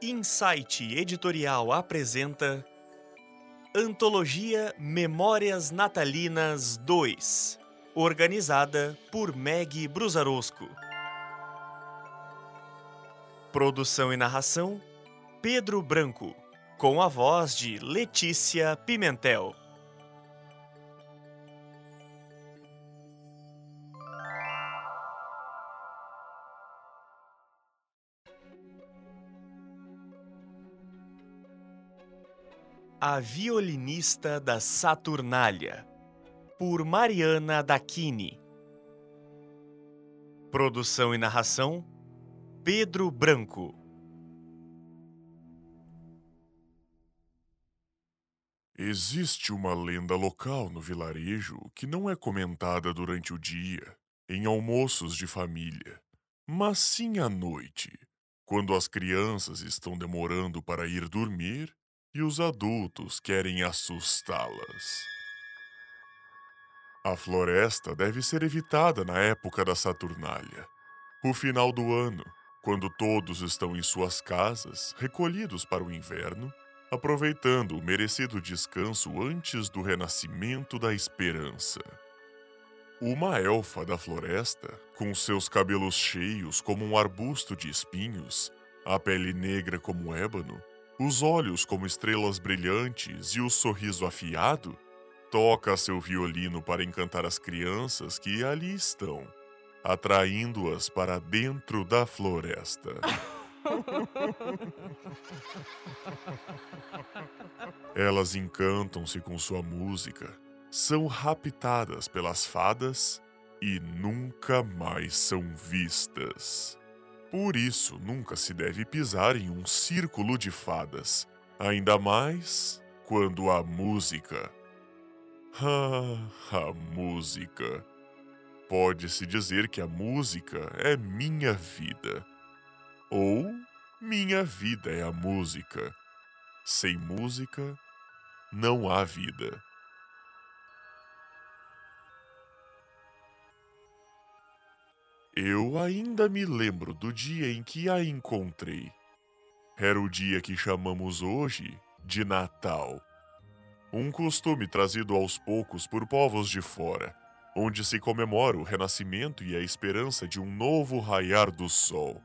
Insight Editorial apresenta Antologia Memórias Natalinas 2, organizada por Meg Brusarosco. Produção e narração: Pedro Branco, com a voz de Letícia Pimentel. A Violinista da Saturnália, por Mariana Dacchini. Produção e narração: Pedro Branco. Existe uma lenda local no vilarejo que não é comentada durante o dia, em almoços de família, mas sim à noite, quando as crianças estão demorando para ir dormir e os adultos querem assustá-las. A floresta deve ser evitada na época da Saturnália, o final do ano, quando todos estão em suas casas, recolhidos para o inverno, aproveitando o merecido descanso antes do renascimento da esperança. Uma elfa da floresta, com seus cabelos cheios como um arbusto de espinhos, a pele negra como ébano, os olhos como estrelas brilhantes e o sorriso afiado, toca seu violino para encantar as crianças que ali estão, atraindo-as para dentro da floresta. Elas encantam-se com sua música, são raptadas pelas fadas e nunca mais são vistas. Por isso, nunca se deve pisar em um círculo de fadas, ainda mais quando a música. Ah, a música. Pode-se dizer que a música é minha vida. Ou minha vida é a música. Sem música, não há vida. Eu ainda me lembro do dia em que a encontrei. Era o dia que chamamos hoje de Natal. Um costume trazido aos poucos por povos de fora, onde se comemora o renascimento e a esperança de um novo raiar do sol.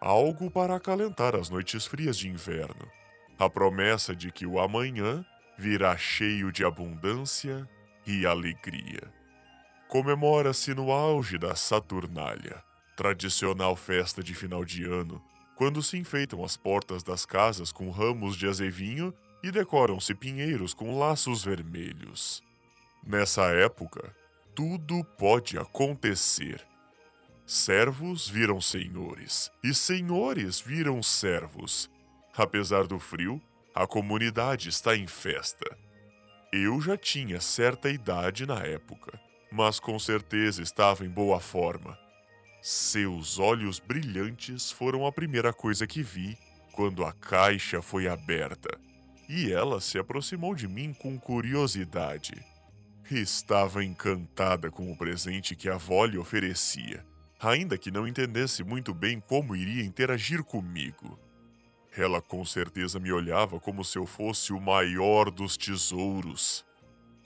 Algo para acalentar as noites frias de inverno. A promessa de que o amanhã virá cheio de abundância e alegria comemora-se no auge da Saturnália, tradicional festa de final de ano, quando se enfeitam as portas das casas com ramos de azevinho e decoram-se pinheiros com laços vermelhos. Nessa época, tudo pode acontecer. Servos viram senhores e senhores viram servos. Apesar do frio, a comunidade está em festa. Eu já tinha certa idade na época mas com certeza estava em boa forma. Seus olhos brilhantes foram a primeira coisa que vi quando a caixa foi aberta, e ela se aproximou de mim com curiosidade. Estava encantada com o presente que a avó lhe oferecia, ainda que não entendesse muito bem como iria interagir comigo. Ela com certeza me olhava como se eu fosse o maior dos tesouros.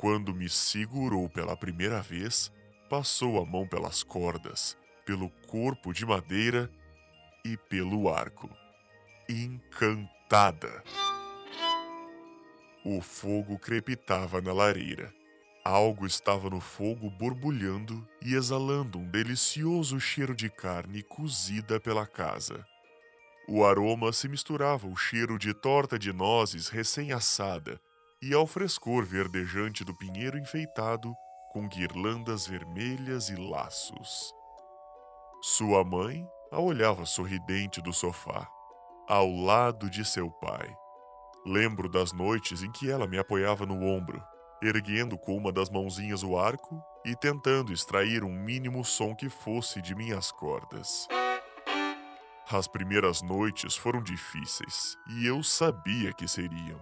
Quando me segurou pela primeira vez, passou a mão pelas cordas, pelo corpo de madeira e pelo arco. Encantada. O fogo crepitava na lareira. Algo estava no fogo borbulhando e exalando um delicioso cheiro de carne cozida pela casa. O aroma se misturava ao cheiro de torta de nozes recém-assada e ao frescor verdejante do pinheiro enfeitado com guirlandas vermelhas e laços. Sua mãe a olhava sorridente do sofá, ao lado de seu pai. Lembro das noites em que ela me apoiava no ombro, erguendo com uma das mãozinhas o arco e tentando extrair um mínimo som que fosse de minhas cordas. As primeiras noites foram difíceis e eu sabia que seriam.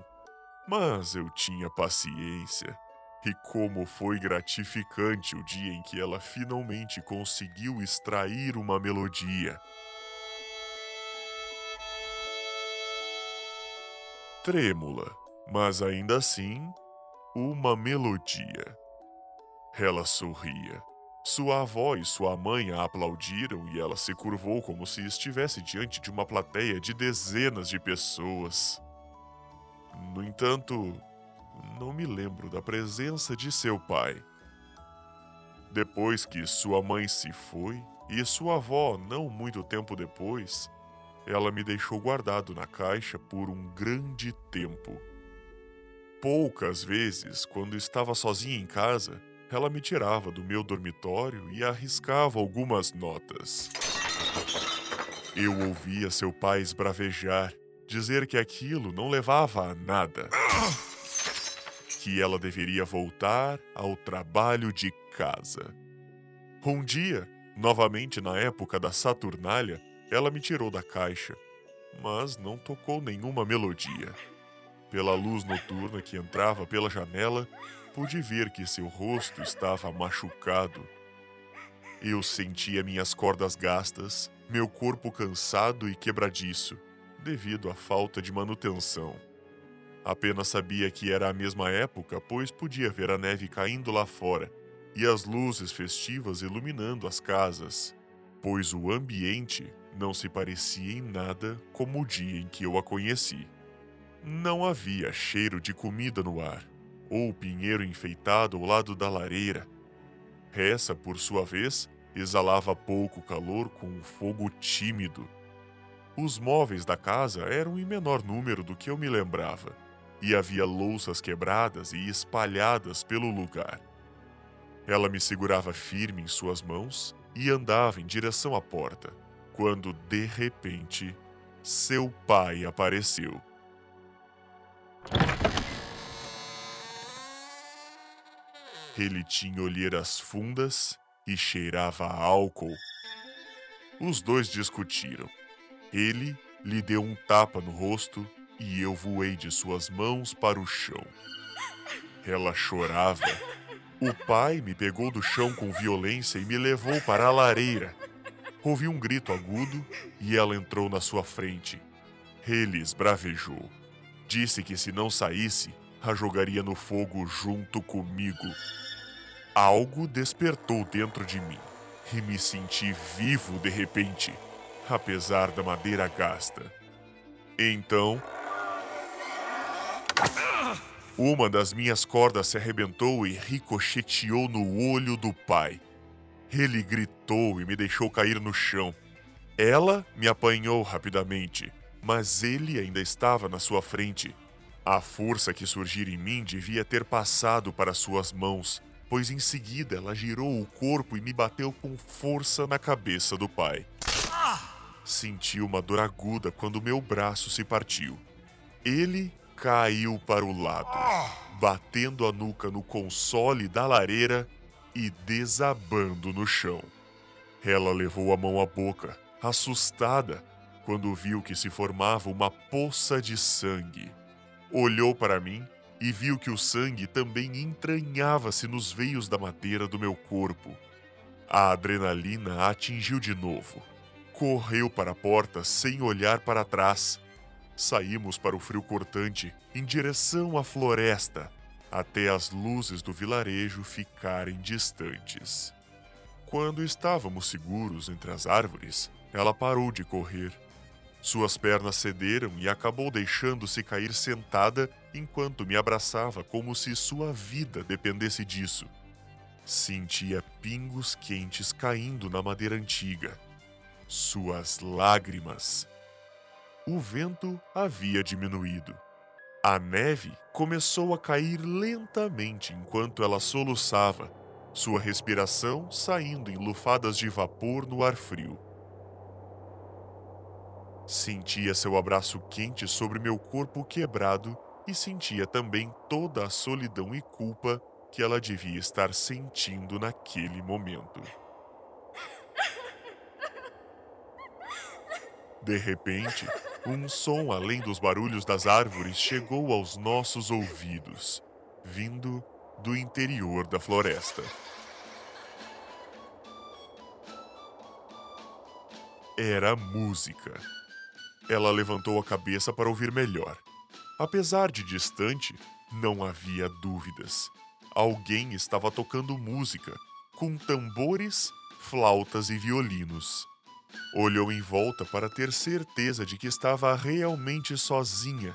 Mas eu tinha paciência. E como foi gratificante o dia em que ela finalmente conseguiu extrair uma melodia. trêmula, mas ainda assim, uma melodia. Ela sorria. Sua avó e sua mãe a aplaudiram e ela se curvou como se estivesse diante de uma plateia de dezenas de pessoas. No entanto, não me lembro da presença de seu pai. Depois que sua mãe se foi e sua avó, não muito tempo depois, ela me deixou guardado na caixa por um grande tempo. Poucas vezes, quando estava sozinha em casa, ela me tirava do meu dormitório e arriscava algumas notas. Eu ouvia seu pai esbravejar, dizer que aquilo não levava a nada. Que ela deveria voltar ao trabalho de casa. Um dia, novamente na época da Saturnália, ela me tirou da caixa, mas não tocou nenhuma melodia. Pela luz noturna que entrava pela janela, pude ver que seu rosto estava machucado. Eu sentia minhas cordas gastas, meu corpo cansado e quebradiço, devido à falta de manutenção. Apenas sabia que era a mesma época, pois podia ver a neve caindo lá fora e as luzes festivas iluminando as casas, pois o ambiente não se parecia em nada como o dia em que eu a conheci. Não havia cheiro de comida no ar, ou pinheiro enfeitado ao lado da lareira. Essa, por sua vez, exalava pouco calor com um fogo tímido. Os móveis da casa eram em menor número do que eu me lembrava, e havia louças quebradas e espalhadas pelo lugar. Ela me segurava firme em suas mãos e andava em direção à porta, quando de repente seu pai apareceu. Ele tinha olheiras fundas e cheirava a álcool. Os dois discutiram. Ele lhe deu um tapa no rosto e eu voei de suas mãos para o chão. Ela chorava. O pai me pegou do chão com violência e me levou para a lareira. Ouvi um grito agudo e ela entrou na sua frente. Ele esbravejou. Disse que se não saísse, a jogaria no fogo junto comigo. Algo despertou dentro de mim e me senti vivo de repente, apesar da madeira gasta. Então. Uma das minhas cordas se arrebentou e ricocheteou no olho do pai. Ele gritou e me deixou cair no chão. Ela me apanhou rapidamente, mas ele ainda estava na sua frente. A força que surgira em mim devia ter passado para suas mãos, pois em seguida ela girou o corpo e me bateu com força na cabeça do pai. Senti uma dor aguda quando meu braço se partiu. Ele caiu para o lado, batendo a nuca no console da lareira e desabando no chão. Ela levou a mão à boca, assustada, quando viu que se formava uma poça de sangue. Olhou para mim e viu que o sangue também entranhava-se nos veios da madeira do meu corpo. A adrenalina a atingiu de novo. Correu para a porta sem olhar para trás. Saímos para o frio cortante, em direção à floresta, até as luzes do vilarejo ficarem distantes. Quando estávamos seguros entre as árvores, ela parou de correr suas pernas cederam e acabou deixando-se cair sentada enquanto me abraçava como se sua vida dependesse disso. Sentia pingos quentes caindo na madeira antiga. Suas lágrimas. O vento havia diminuído. A neve começou a cair lentamente enquanto ela soluçava, sua respiração saindo em lufadas de vapor no ar frio. Sentia seu abraço quente sobre meu corpo quebrado e sentia também toda a solidão e culpa que ela devia estar sentindo naquele momento. De repente, um som além dos barulhos das árvores chegou aos nossos ouvidos, vindo do interior da floresta. Era música. Ela levantou a cabeça para ouvir melhor. Apesar de distante, não havia dúvidas. Alguém estava tocando música, com tambores, flautas e violinos. Olhou em volta para ter certeza de que estava realmente sozinha.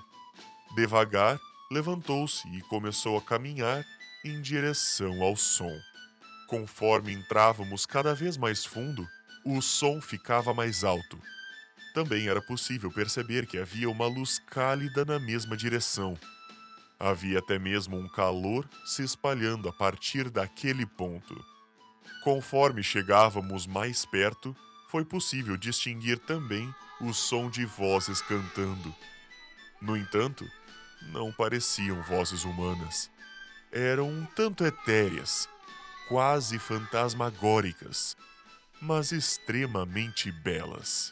Devagar, levantou-se e começou a caminhar em direção ao som. Conforme entrávamos cada vez mais fundo, o som ficava mais alto. Também era possível perceber que havia uma luz cálida na mesma direção. Havia até mesmo um calor se espalhando a partir daquele ponto. Conforme chegávamos mais perto, foi possível distinguir também o som de vozes cantando. No entanto, não pareciam vozes humanas. Eram um tanto etéreas, quase fantasmagóricas, mas extremamente belas.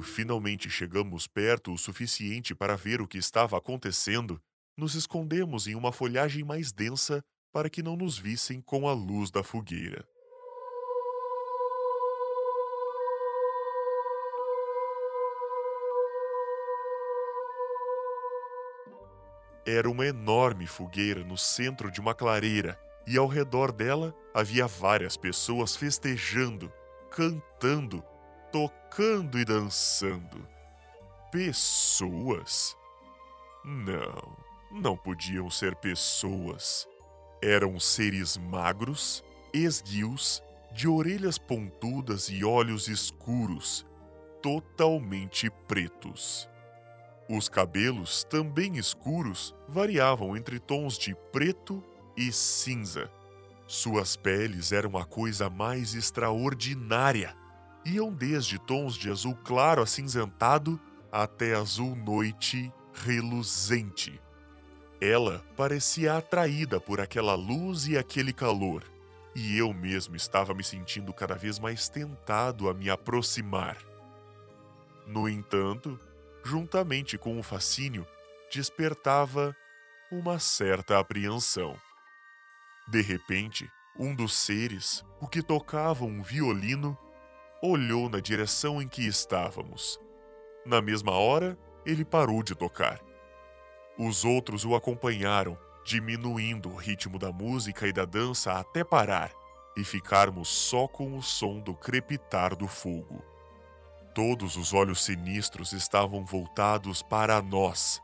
Quando finalmente chegamos perto o suficiente para ver o que estava acontecendo, nos escondemos em uma folhagem mais densa para que não nos vissem com a luz da fogueira. Era uma enorme fogueira no centro de uma clareira e ao redor dela havia várias pessoas festejando, cantando tocando e dançando. Pessoas? Não, não podiam ser pessoas. Eram seres magros, esguios, de orelhas pontudas e olhos escuros, totalmente pretos. Os cabelos, também escuros, variavam entre tons de preto e cinza. Suas peles eram a coisa mais extraordinária iam desde tons de azul claro acinzentado até azul noite reluzente. Ela parecia atraída por aquela luz e aquele calor, e eu mesmo estava me sentindo cada vez mais tentado a me aproximar. No entanto, juntamente com o fascínio, despertava uma certa apreensão. De repente, um dos seres, o que tocava um violino, olhou na direção em que estávamos. Na mesma hora, ele parou de tocar. Os outros o acompanharam, diminuindo o ritmo da música e da dança até parar e ficarmos só com o som do crepitar do fogo. Todos os olhos sinistros estavam voltados para nós.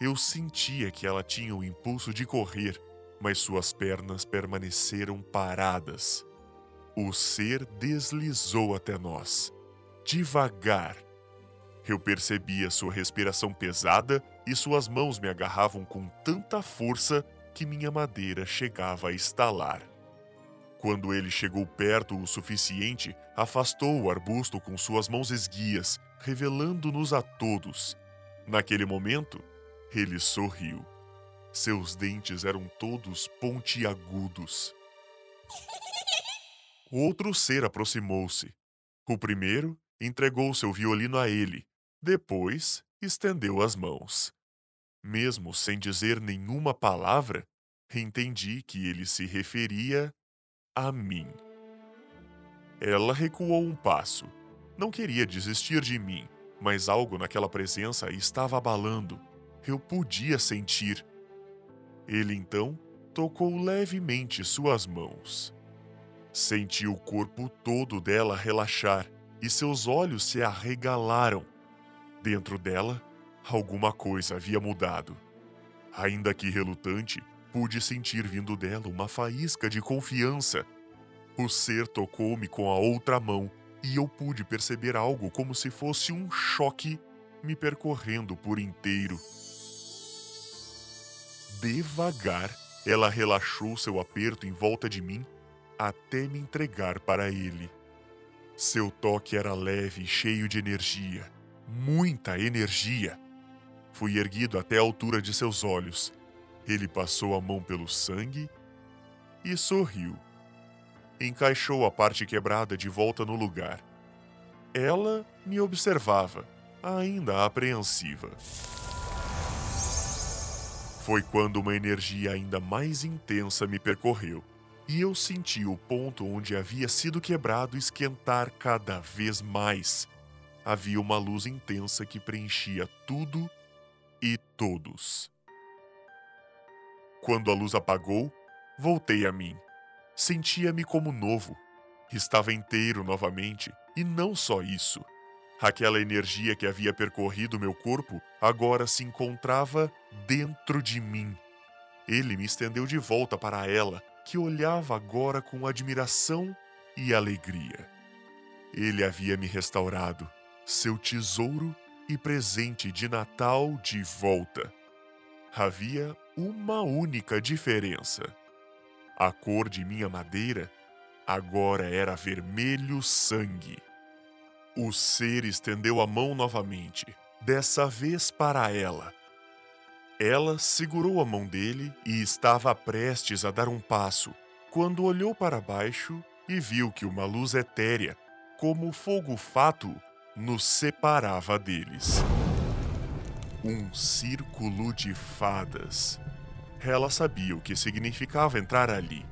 Eu sentia que ela tinha o impulso de correr, mas suas pernas permaneceram paradas. O ser deslizou até nós, devagar. Eu percebia sua respiração pesada e suas mãos me agarravam com tanta força que minha madeira chegava a estalar. Quando ele chegou perto o suficiente, afastou o arbusto com suas mãos esguias, revelando-nos a todos. Naquele momento, ele sorriu. Seus dentes eram todos pontiagudos. Outro ser aproximou-se. O primeiro entregou seu violino a ele, depois estendeu as mãos. Mesmo sem dizer nenhuma palavra, entendi que ele se referia a mim. Ela recuou um passo. Não queria desistir de mim, mas algo naquela presença estava abalando. Eu podia sentir. Ele então tocou levemente suas mãos. Senti o corpo todo dela relaxar e seus olhos se arregalaram. Dentro dela, alguma coisa havia mudado. Ainda que relutante, pude sentir vindo dela uma faísca de confiança. O ser tocou-me com a outra mão e eu pude perceber algo como se fosse um choque me percorrendo por inteiro. Devagar, ela relaxou seu aperto em volta de mim até me entregar para ele. Seu toque era leve e cheio de energia, muita energia. Fui erguido até a altura de seus olhos. Ele passou a mão pelo sangue e sorriu. encaixou a parte quebrada de volta no lugar. Ela me observava, ainda apreensiva. Foi quando uma energia ainda mais intensa me percorreu e eu senti o ponto onde havia sido quebrado esquentar cada vez mais. Havia uma luz intensa que preenchia tudo e todos. Quando a luz apagou, voltei a mim. Sentia-me como novo. Estava inteiro novamente, e não só isso. Aquela energia que havia percorrido meu corpo agora se encontrava dentro de mim. Ele me estendeu de volta para ela, que olhava agora com admiração e alegria. Ele havia me restaurado, seu tesouro e presente de Natal de volta. Havia uma única diferença. A cor de minha madeira agora era vermelho sangue. O ser estendeu a mão novamente, dessa vez para ela. Ela segurou a mão dele e estava prestes a dar um passo, quando olhou para baixo e viu que uma luz etérea, como fogo fato, nos separava deles. Um círculo de fadas. Ela sabia o que significava entrar ali.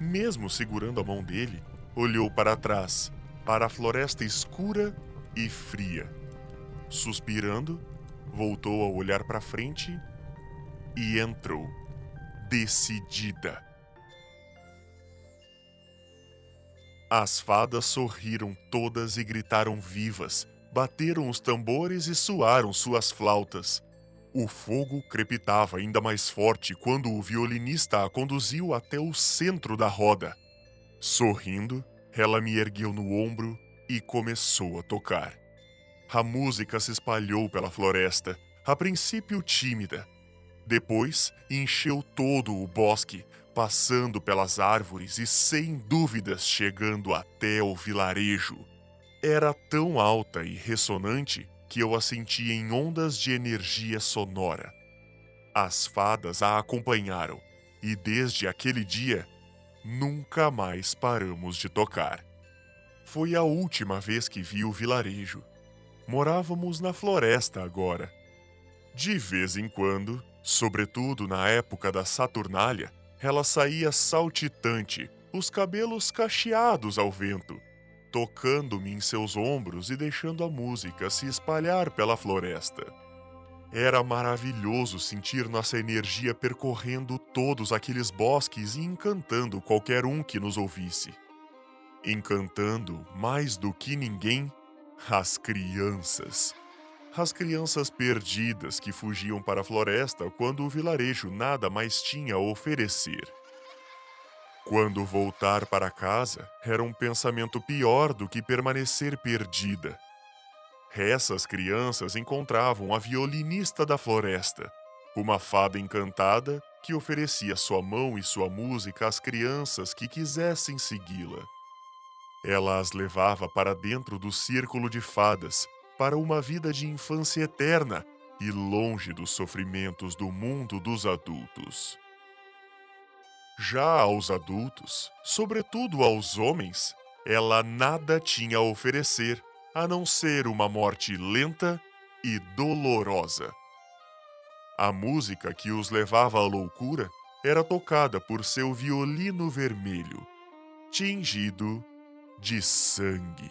Mesmo segurando a mão dele, olhou para trás para a floresta escura e fria. Suspirando, voltou a olhar para frente e entrou, decidida. As fadas sorriram todas e gritaram vivas, bateram os tambores e suaram suas flautas. O fogo crepitava ainda mais forte quando o violinista a conduziu até o centro da roda. Sorrindo, ela me ergueu no ombro e começou a tocar. A música se espalhou pela floresta, a princípio tímida. Depois encheu todo o bosque, passando pelas árvores e sem dúvidas chegando até o vilarejo. Era tão alta e ressonante que eu a sentia em ondas de energia sonora. As fadas a acompanharam e desde aquele dia nunca mais paramos de tocar. Foi a última vez que vi o vilarejo. Morávamos na floresta agora. De vez em quando, sobretudo na época da Saturnália, ela saía saltitante, os cabelos cacheados ao vento, tocando-me em seus ombros e deixando a música se espalhar pela floresta. Era maravilhoso sentir nossa energia percorrendo todos aqueles bosques e encantando qualquer um que nos ouvisse. Encantando, mais do que ninguém, as crianças. As crianças perdidas que fugiam para a floresta quando o vilarejo nada mais tinha a oferecer. Quando voltar para casa era um pensamento pior do que permanecer perdida. Essas crianças encontravam a violinista da floresta, uma fada encantada que oferecia sua mão e sua música às crianças que quisessem segui-la. Ela as levava para dentro do círculo de fadas, para uma vida de infância eterna e longe dos sofrimentos do mundo dos adultos. Já aos adultos, sobretudo aos homens, ela nada tinha a oferecer a não ser uma morte lenta e dolorosa. A música que os levava à loucura era tocada por seu violino vermelho, tingido de sangue.